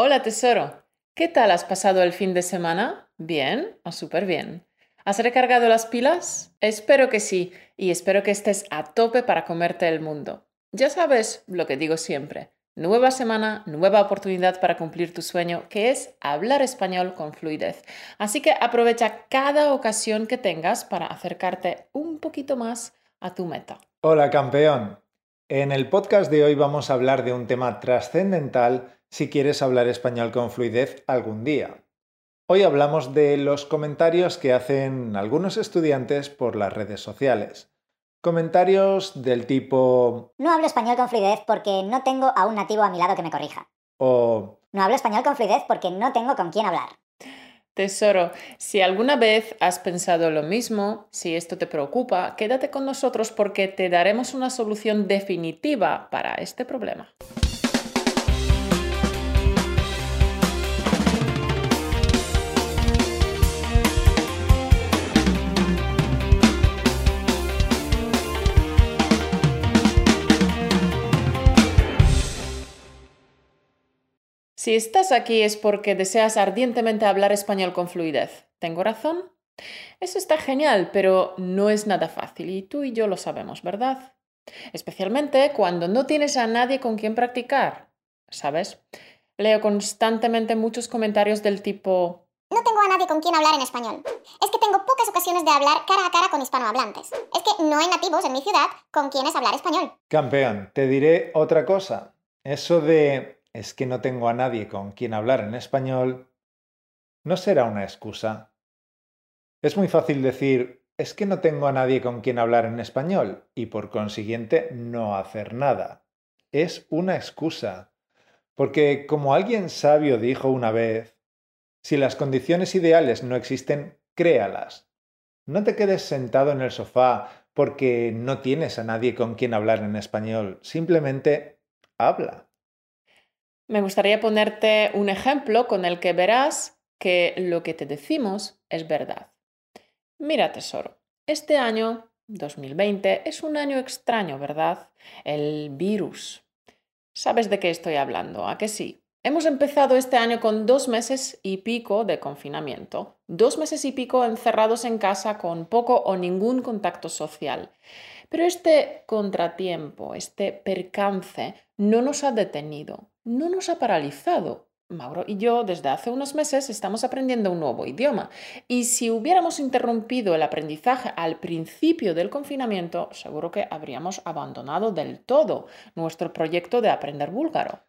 Hola tesoro, ¿qué tal has pasado el fin de semana? ¿Bien o súper bien? ¿Has recargado las pilas? Espero que sí, y espero que estés a tope para comerte el mundo. Ya sabes lo que digo siempre, nueva semana, nueva oportunidad para cumplir tu sueño, que es hablar español con fluidez. Así que aprovecha cada ocasión que tengas para acercarte un poquito más a tu meta. Hola campeón. En el podcast de hoy vamos a hablar de un tema trascendental si quieres hablar español con fluidez algún día. Hoy hablamos de los comentarios que hacen algunos estudiantes por las redes sociales. Comentarios del tipo... No hablo español con fluidez porque no tengo a un nativo a mi lado que me corrija. O... No hablo español con fluidez porque no tengo con quién hablar. Tesoro, si alguna vez has pensado lo mismo, si esto te preocupa, quédate con nosotros porque te daremos una solución definitiva para este problema. Si estás aquí es porque deseas ardientemente hablar español con fluidez. ¿Tengo razón? Eso está genial, pero no es nada fácil y tú y yo lo sabemos, ¿verdad? Especialmente cuando no tienes a nadie con quien practicar. ¿Sabes? Leo constantemente muchos comentarios del tipo no tengo a nadie con quien hablar en español. Es que tengo pocas ocasiones de hablar cara a cara con hispanohablantes. Es que no hay nativos en mi ciudad con quienes hablar español. Campeón, te diré otra cosa. Eso de es que no tengo a nadie con quien hablar en español, no será una excusa. Es muy fácil decir, es que no tengo a nadie con quien hablar en español y por consiguiente no hacer nada. Es una excusa. Porque como alguien sabio dijo una vez, si las condiciones ideales no existen, créalas. No te quedes sentado en el sofá porque no tienes a nadie con quien hablar en español, simplemente habla. Me gustaría ponerte un ejemplo con el que verás que lo que te decimos es verdad. Mira, tesoro, este año, 2020, es un año extraño, ¿verdad? El virus. ¿Sabes de qué estoy hablando? ¿A que sí? Hemos empezado este año con dos meses y pico de confinamiento, dos meses y pico encerrados en casa con poco o ningún contacto social. Pero este contratiempo, este percance, no nos ha detenido, no nos ha paralizado. Mauro y yo desde hace unos meses estamos aprendiendo un nuevo idioma y si hubiéramos interrumpido el aprendizaje al principio del confinamiento, seguro que habríamos abandonado del todo nuestro proyecto de aprender búlgaro.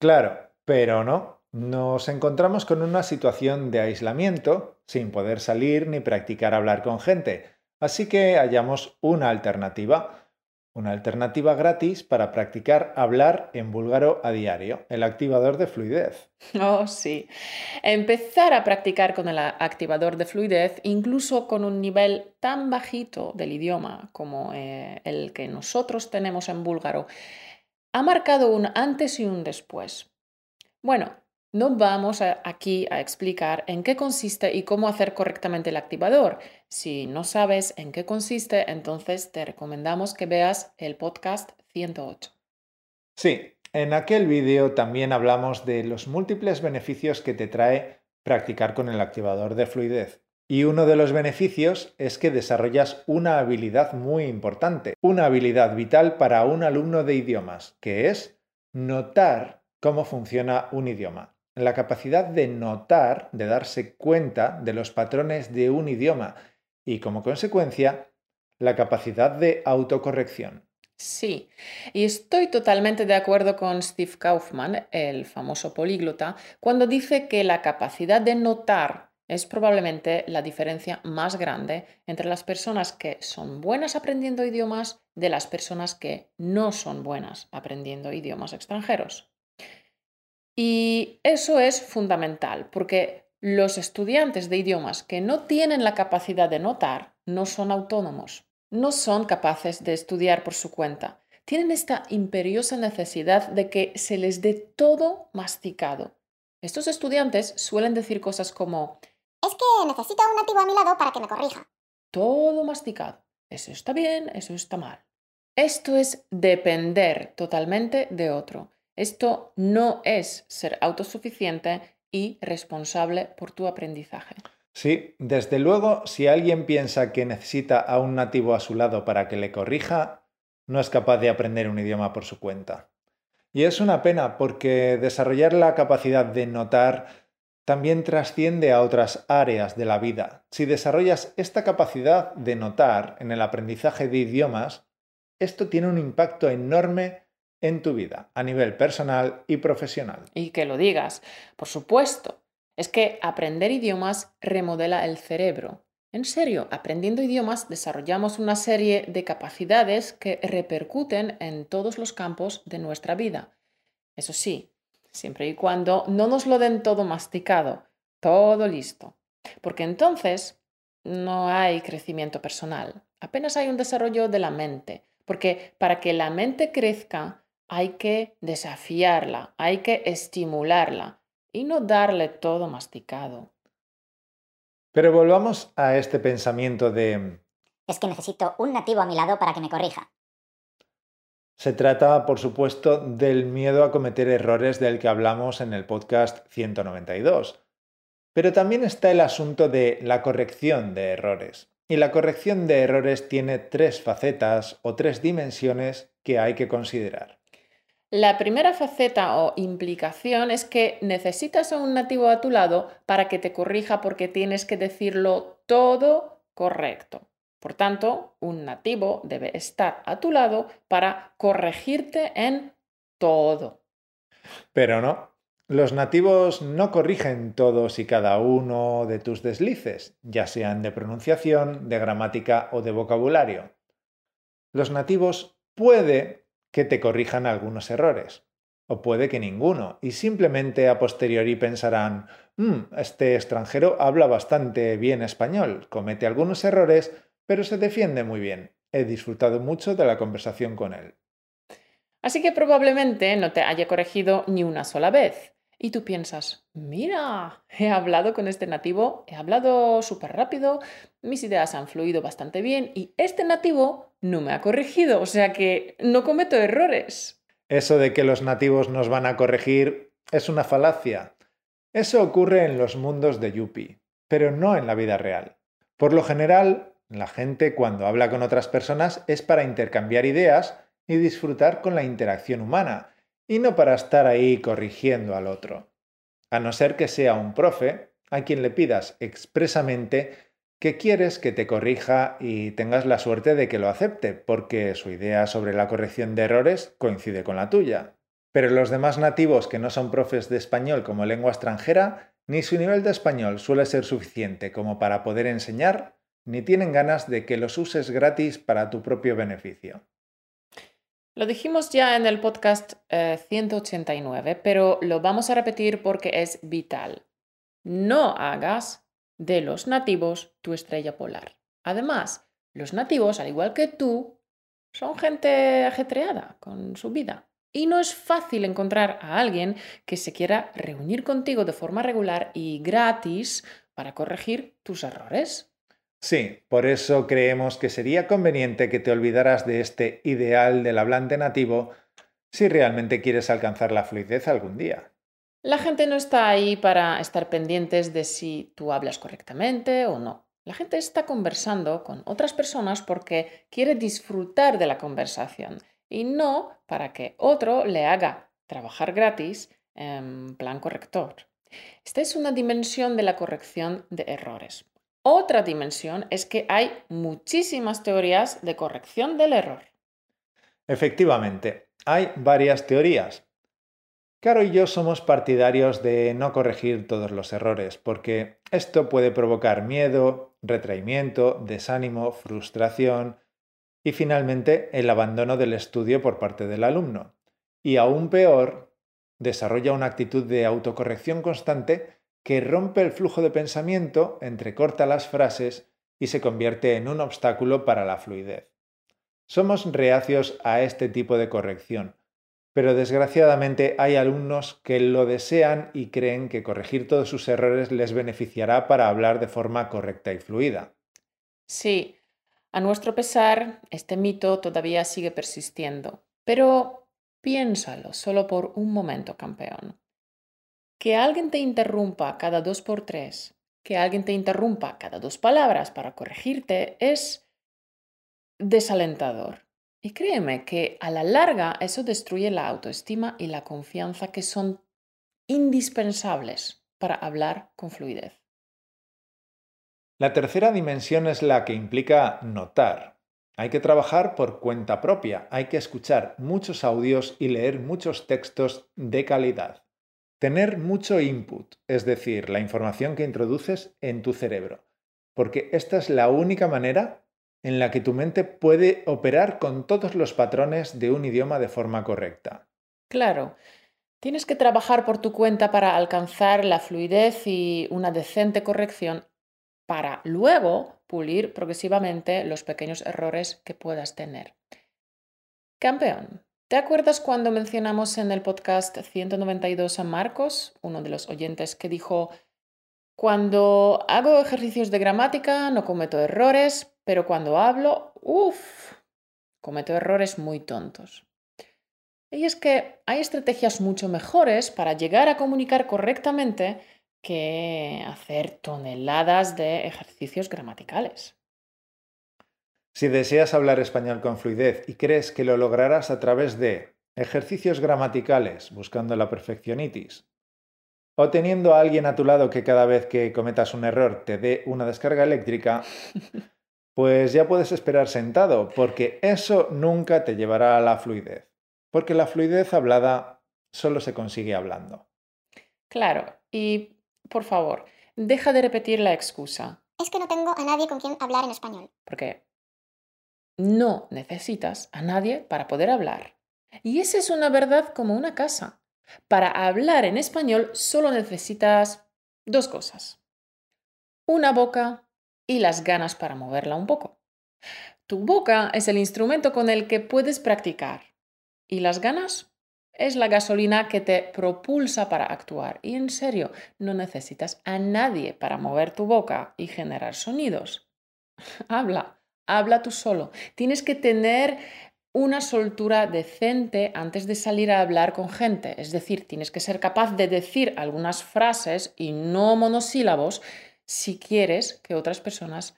Claro, pero no. Nos encontramos con una situación de aislamiento, sin poder salir ni practicar hablar con gente, así que hallamos una alternativa una alternativa gratis para practicar hablar en búlgaro a diario, el activador de fluidez. Oh, sí. Empezar a practicar con el activador de fluidez, incluso con un nivel tan bajito del idioma como eh, el que nosotros tenemos en búlgaro, ha marcado un antes y un después. Bueno, no vamos aquí a explicar en qué consiste y cómo hacer correctamente el activador. Si no sabes en qué consiste, entonces te recomendamos que veas el podcast 108. Sí, en aquel vídeo también hablamos de los múltiples beneficios que te trae practicar con el activador de fluidez. Y uno de los beneficios es que desarrollas una habilidad muy importante, una habilidad vital para un alumno de idiomas, que es notar cómo funciona un idioma la capacidad de notar, de darse cuenta de los patrones de un idioma y como consecuencia, la capacidad de autocorrección. Sí, y estoy totalmente de acuerdo con Steve Kaufman, el famoso políglota, cuando dice que la capacidad de notar es probablemente la diferencia más grande entre las personas que son buenas aprendiendo idiomas de las personas que no son buenas aprendiendo idiomas extranjeros. Y eso es fundamental porque los estudiantes de idiomas que no tienen la capacidad de notar no son autónomos, no son capaces de estudiar por su cuenta. Tienen esta imperiosa necesidad de que se les dé todo masticado. Estos estudiantes suelen decir cosas como Es que necesito un nativo a mi lado para que me corrija. Todo masticado. Eso está bien, eso está mal. Esto es depender totalmente de otro. Esto no es ser autosuficiente y responsable por tu aprendizaje. Sí, desde luego, si alguien piensa que necesita a un nativo a su lado para que le corrija, no es capaz de aprender un idioma por su cuenta. Y es una pena porque desarrollar la capacidad de notar también trasciende a otras áreas de la vida. Si desarrollas esta capacidad de notar en el aprendizaje de idiomas, esto tiene un impacto enorme en tu vida, a nivel personal y profesional. Y que lo digas, por supuesto. Es que aprender idiomas remodela el cerebro. En serio, aprendiendo idiomas desarrollamos una serie de capacidades que repercuten en todos los campos de nuestra vida. Eso sí, siempre y cuando no nos lo den todo masticado, todo listo. Porque entonces no hay crecimiento personal, apenas hay un desarrollo de la mente. Porque para que la mente crezca hay que desafiarla, hay que estimularla y no darle todo masticado. Pero volvamos a este pensamiento de... Es que necesito un nativo a mi lado para que me corrija. Se trata, por supuesto, del miedo a cometer errores del que hablamos en el podcast 192. Pero también está el asunto de la corrección de errores. Y la corrección de errores tiene tres facetas o tres dimensiones que hay que considerar. La primera faceta o implicación es que necesitas a un nativo a tu lado para que te corrija porque tienes que decirlo todo correcto. Por tanto, un nativo debe estar a tu lado para corregirte en todo. Pero no, los nativos no corrigen todos y cada uno de tus deslices, ya sean de pronunciación, de gramática o de vocabulario. Los nativos puede que te corrijan algunos errores, o puede que ninguno, y simplemente a posteriori pensarán, mm, este extranjero habla bastante bien español, comete algunos errores, pero se defiende muy bien. He disfrutado mucho de la conversación con él. Así que probablemente no te haya corregido ni una sola vez. Y tú piensas, mira, he hablado con este nativo, he hablado súper rápido, mis ideas han fluido bastante bien y este nativo no me ha corregido, o sea que no cometo errores. Eso de que los nativos nos van a corregir es una falacia. Eso ocurre en los mundos de Yuppie, pero no en la vida real. Por lo general, la gente cuando habla con otras personas es para intercambiar ideas y disfrutar con la interacción humana, y no para estar ahí corrigiendo al otro. A no ser que sea un profe a quien le pidas expresamente que quieres que te corrija y tengas la suerte de que lo acepte, porque su idea sobre la corrección de errores coincide con la tuya. Pero los demás nativos que no son profes de español como lengua extranjera, ni su nivel de español suele ser suficiente como para poder enseñar ni tienen ganas de que los uses gratis para tu propio beneficio. Lo dijimos ya en el podcast 189, eh, pero lo vamos a repetir porque es vital. No hagas de los nativos tu estrella polar. Además, los nativos, al igual que tú, son gente ajetreada con su vida. Y no es fácil encontrar a alguien que se quiera reunir contigo de forma regular y gratis para corregir tus errores. Sí, por eso creemos que sería conveniente que te olvidaras de este ideal del hablante nativo si realmente quieres alcanzar la fluidez algún día. La gente no está ahí para estar pendientes de si tú hablas correctamente o no. La gente está conversando con otras personas porque quiere disfrutar de la conversación y no para que otro le haga trabajar gratis en plan corrector. Esta es una dimensión de la corrección de errores. Otra dimensión es que hay muchísimas teorías de corrección del error. Efectivamente, hay varias teorías. Caro y yo somos partidarios de no corregir todos los errores, porque esto puede provocar miedo, retraimiento, desánimo, frustración y finalmente el abandono del estudio por parte del alumno. Y aún peor, desarrolla una actitud de autocorrección constante que rompe el flujo de pensamiento, entrecorta las frases y se convierte en un obstáculo para la fluidez. Somos reacios a este tipo de corrección, pero desgraciadamente hay alumnos que lo desean y creen que corregir todos sus errores les beneficiará para hablar de forma correcta y fluida. Sí, a nuestro pesar, este mito todavía sigue persistiendo, pero Piénsalo solo por un momento, campeón. Que alguien te interrumpa cada dos por tres, que alguien te interrumpa cada dos palabras para corregirte es desalentador. Y créeme que a la larga eso destruye la autoestima y la confianza que son indispensables para hablar con fluidez. La tercera dimensión es la que implica notar. Hay que trabajar por cuenta propia, hay que escuchar muchos audios y leer muchos textos de calidad. Tener mucho input, es decir, la información que introduces en tu cerebro, porque esta es la única manera en la que tu mente puede operar con todos los patrones de un idioma de forma correcta. Claro, tienes que trabajar por tu cuenta para alcanzar la fluidez y una decente corrección para luego pulir progresivamente los pequeños errores que puedas tener. Campeón, ¿te acuerdas cuando mencionamos en el podcast 192 a Marcos, uno de los oyentes, que dijo, cuando hago ejercicios de gramática no cometo errores, pero cuando hablo, uff, cometo errores muy tontos? Y es que hay estrategias mucho mejores para llegar a comunicar correctamente que hacer toneladas de ejercicios gramaticales. Si deseas hablar español con fluidez y crees que lo lograrás a través de ejercicios gramaticales buscando la perfeccionitis, o teniendo a alguien a tu lado que cada vez que cometas un error te dé una descarga eléctrica, pues ya puedes esperar sentado, porque eso nunca te llevará a la fluidez, porque la fluidez hablada solo se consigue hablando. Claro, y por favor, deja de repetir la excusa. Es que no tengo a nadie con quien hablar en español. Porque no necesitas a nadie para poder hablar. Y esa es una verdad como una casa. Para hablar en español solo necesitas dos cosas. Una boca y las ganas para moverla un poco. Tu boca es el instrumento con el que puedes practicar. ¿Y las ganas? Es la gasolina que te propulsa para actuar. Y en serio, no necesitas a nadie para mover tu boca y generar sonidos. habla, habla tú solo. Tienes que tener una soltura decente antes de salir a hablar con gente. Es decir, tienes que ser capaz de decir algunas frases y no monosílabos si quieres que otras personas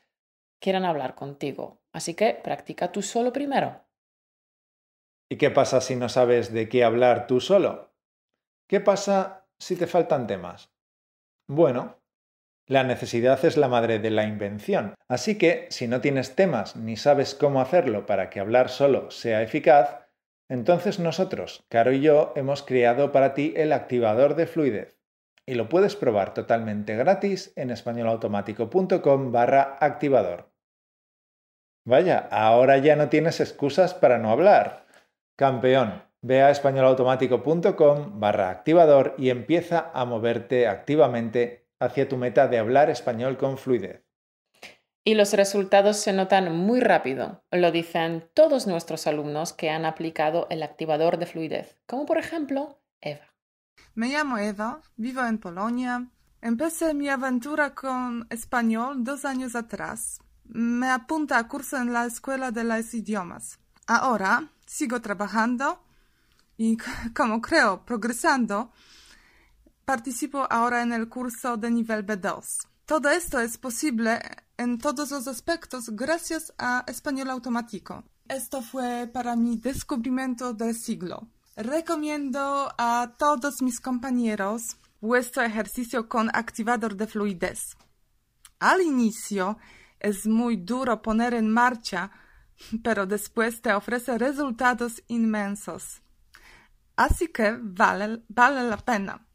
quieran hablar contigo. Así que practica tú solo primero. ¿Y qué pasa si no sabes de qué hablar tú solo? ¿Qué pasa si te faltan temas? Bueno, la necesidad es la madre de la invención, así que si no tienes temas ni sabes cómo hacerlo para que hablar solo sea eficaz, entonces nosotros, Caro y yo, hemos creado para ti el activador de fluidez y lo puedes probar totalmente gratis en españolautomático.com barra activador. Vaya, ahora ya no tienes excusas para no hablar. Campeón, ve a españolautomático.com barra activador y empieza a moverte activamente hacia tu meta de hablar español con fluidez. Y los resultados se notan muy rápido, lo dicen todos nuestros alumnos que han aplicado el activador de fluidez, como por ejemplo Eva. Me llamo Eva, vivo en Polonia. Empecé mi aventura con español dos años atrás. Me apunta a curso en la Escuela de los Idiomas. Ahora sigo trabajando y como creo progresando, participo ahora en el curso de nivel B2. Todo esto es posible en todos los aspectos gracias a Español Automático. Esto fue para mi descubrimiento del siglo. Recomiendo a todos mis compañeros vuestro ejercicio con activador de fluidez. Al inicio es muy duro poner en marcha pero después te ofrece resultados inmensos. Así que vale, vale la pena.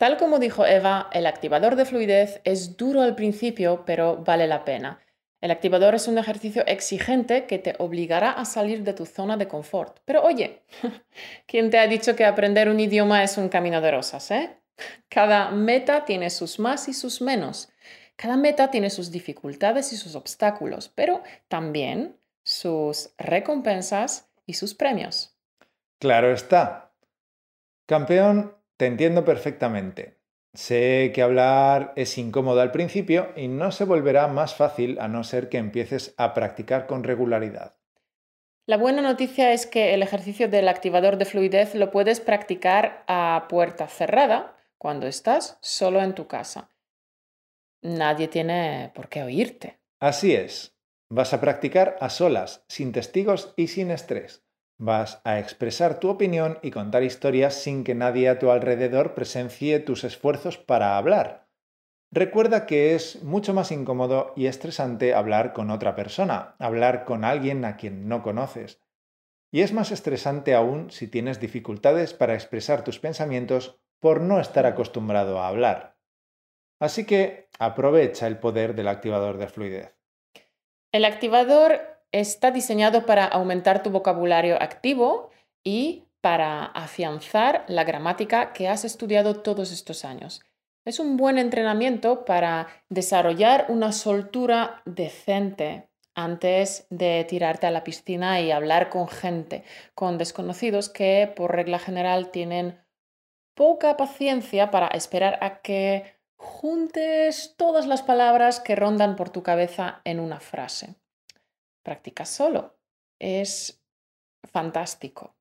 Tal como dijo Eva, el activador de fluidez es duro al principio, pero vale la pena. El activador es un ejercicio exigente que te obligará a salir de tu zona de confort. Pero oye, ¿quién te ha dicho que aprender un idioma es un camino de rosas? Eh? Cada meta tiene sus más y sus menos. Cada meta tiene sus dificultades y sus obstáculos, pero también sus recompensas y sus premios. Claro está. Campeón, te entiendo perfectamente. Sé que hablar es incómodo al principio y no se volverá más fácil a no ser que empieces a practicar con regularidad. La buena noticia es que el ejercicio del activador de fluidez lo puedes practicar a puerta cerrada cuando estás solo en tu casa. Nadie tiene por qué oírte. Así es. Vas a practicar a solas, sin testigos y sin estrés. Vas a expresar tu opinión y contar historias sin que nadie a tu alrededor presencie tus esfuerzos para hablar. Recuerda que es mucho más incómodo y estresante hablar con otra persona, hablar con alguien a quien no conoces. Y es más estresante aún si tienes dificultades para expresar tus pensamientos por no estar acostumbrado a hablar. Así que aprovecha el poder del activador de fluidez. El activador está diseñado para aumentar tu vocabulario activo y para afianzar la gramática que has estudiado todos estos años. Es un buen entrenamiento para desarrollar una soltura decente antes de tirarte a la piscina y hablar con gente, con desconocidos que por regla general tienen poca paciencia para esperar a que juntes todas las palabras que rondan por tu cabeza en una frase. Practica solo. Es fantástico.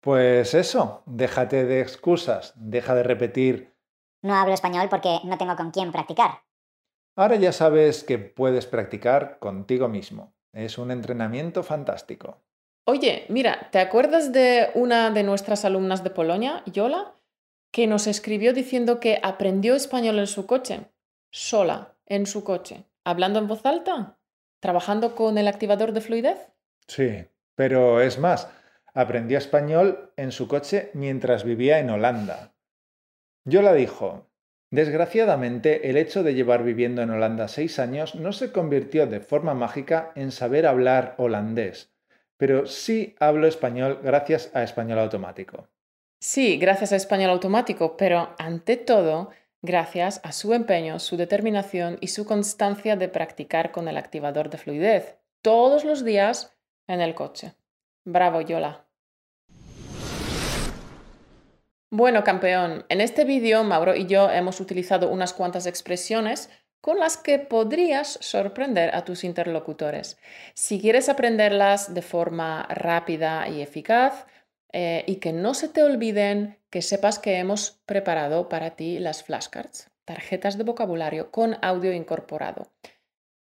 Pues eso, déjate de excusas, deja de repetir no hablo español porque no tengo con quién practicar. Ahora ya sabes que puedes practicar contigo mismo. Es un entrenamiento fantástico. Oye, mira, ¿te acuerdas de una de nuestras alumnas de Polonia, Yola, que nos escribió diciendo que aprendió español en su coche? Sola, en su coche. ¿Hablando en voz alta? ¿Trabajando con el activador de fluidez? Sí, pero es más, aprendió español en su coche mientras vivía en Holanda. Yola dijo, Desgraciadamente, el hecho de llevar viviendo en Holanda seis años no se convirtió de forma mágica en saber hablar holandés, pero sí hablo español gracias a español automático. Sí, gracias a español automático, pero ante todo, gracias a su empeño, su determinación y su constancia de practicar con el activador de fluidez todos los días en el coche. Bravo, Yola. Bueno, campeón, en este vídeo Mauro y yo hemos utilizado unas cuantas expresiones con las que podrías sorprender a tus interlocutores. Si quieres aprenderlas de forma rápida y eficaz eh, y que no se te olviden, que sepas que hemos preparado para ti las flashcards, tarjetas de vocabulario con audio incorporado.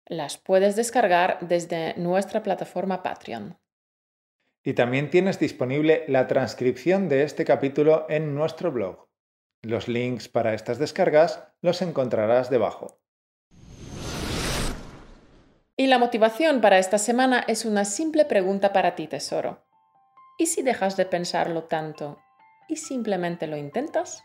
Las puedes descargar desde nuestra plataforma Patreon. Y también tienes disponible la transcripción de este capítulo en nuestro blog. Los links para estas descargas los encontrarás debajo. Y la motivación para esta semana es una simple pregunta para ti, tesoro. ¿Y si dejas de pensarlo tanto y simplemente lo intentas?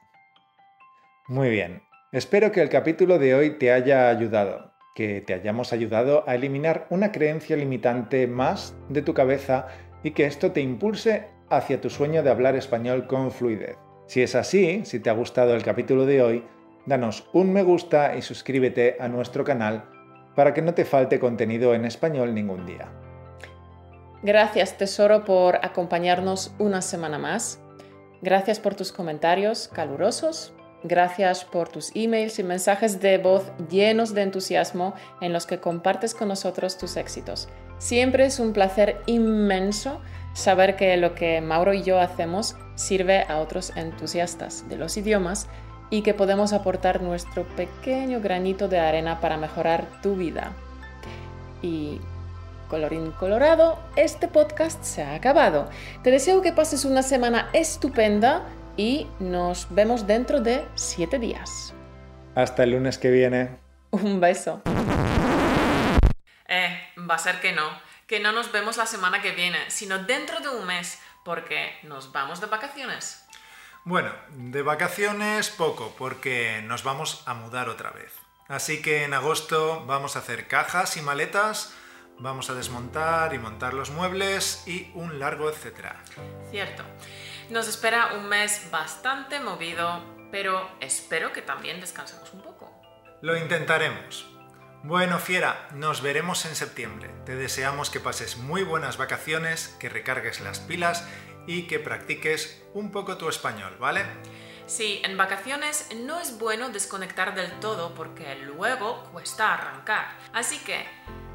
Muy bien. Espero que el capítulo de hoy te haya ayudado, que te hayamos ayudado a eliminar una creencia limitante más de tu cabeza y que esto te impulse hacia tu sueño de hablar español con fluidez. Si es así, si te ha gustado el capítulo de hoy, danos un me gusta y suscríbete a nuestro canal para que no te falte contenido en español ningún día. Gracias tesoro por acompañarnos una semana más. Gracias por tus comentarios calurosos. Gracias por tus emails y mensajes de voz llenos de entusiasmo en los que compartes con nosotros tus éxitos. Siempre es un placer inmenso saber que lo que Mauro y yo hacemos sirve a otros entusiastas de los idiomas y que podemos aportar nuestro pequeño granito de arena para mejorar tu vida. Y colorín colorado, este podcast se ha acabado. Te deseo que pases una semana estupenda y nos vemos dentro de siete días. Hasta el lunes que viene. Un beso. Eh, va a ser que no, que no nos vemos la semana que viene, sino dentro de un mes, porque nos vamos de vacaciones. Bueno, de vacaciones poco, porque nos vamos a mudar otra vez. Así que en agosto vamos a hacer cajas y maletas, vamos a desmontar y montar los muebles y un largo etcétera. Cierto. Nos espera un mes bastante movido, pero espero que también descansemos un poco. Lo intentaremos. Bueno, fiera, nos veremos en septiembre. Te deseamos que pases muy buenas vacaciones, que recargues las pilas y que practiques un poco tu español, ¿vale? Sí, en vacaciones no es bueno desconectar del todo porque luego cuesta arrancar. Así que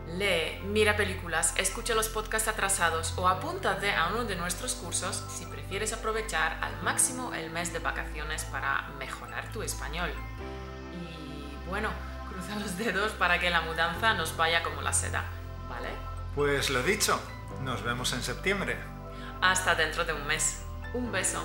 Lee, mira películas, escucha los podcasts atrasados o apúntate a uno de nuestros cursos si prefieres aprovechar al máximo el mes de vacaciones para mejorar tu español. Y bueno, cruza los dedos para que la mudanza nos vaya como la seda, ¿vale? Pues lo dicho, nos vemos en septiembre. Hasta dentro de un mes. Un beso.